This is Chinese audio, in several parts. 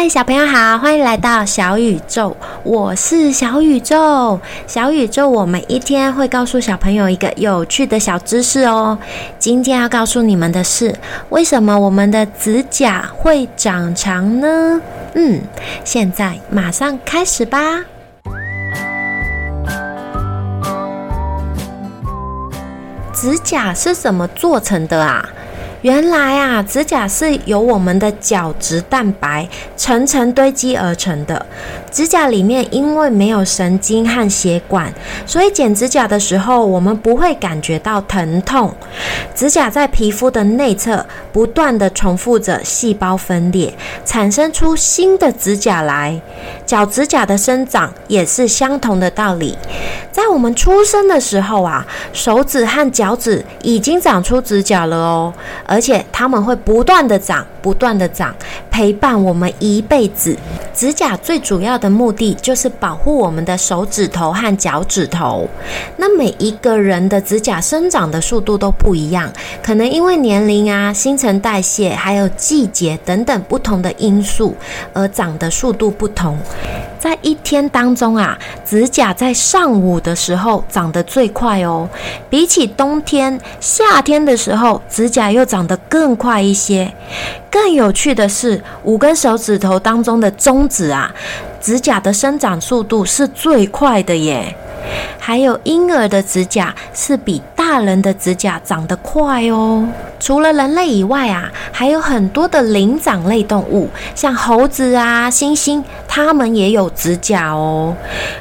嗨，小朋友好，欢迎来到小宇宙，我是小宇宙。小宇宙，我们一天会告诉小朋友一个有趣的小知识哦。今天要告诉你们的是，为什么我们的指甲会长长呢？嗯，现在马上开始吧。指甲是怎么做成的啊？原来啊，指甲是由我们的角质蛋白层层堆积而成的。指甲里面因为没有神经和血管，所以剪指甲的时候我们不会感觉到疼痛。指甲在皮肤的内侧不断的重复着细胞分裂，产生出新的指甲来。脚指甲的生长也是相同的道理。在我们出生的时候啊，手指和脚趾已经长出指甲了哦。而且它们会不断的涨，不断的涨，陪伴我们一辈子。指甲最主要的目的就是保护我们的手指头和脚趾头。那每一个人的指甲生长的速度都不一样，可能因为年龄啊、新陈代谢还有季节等等不同的因素而长的速度不同。在一天当中啊，指甲在上午的时候长得最快哦。比起冬天、夏天的时候，指甲又长得更快一些。更有趣的是，五根手指头当中的中指啊，指甲的生长速度是最快的耶。还有婴儿的指甲是比大人的指甲长得快哦。除了人类以外啊，还有很多的灵长类动物，像猴子啊、猩猩，它们也有指甲哦。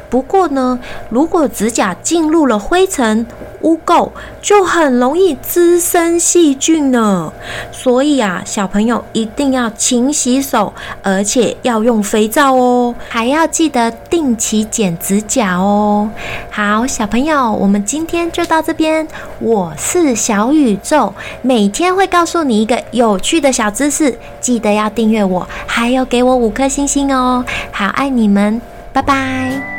不过呢，如果指甲进入了灰尘、污垢，就很容易滋生细菌呢。所以啊，小朋友一定要勤洗手，而且要用肥皂哦，还要记得定期剪指甲哦。好，小朋友，我们今天就到这边。我是小宇宙，每每天会告诉你一个有趣的小知识，记得要订阅我，还有给我五颗星星哦。好，爱你们，拜拜。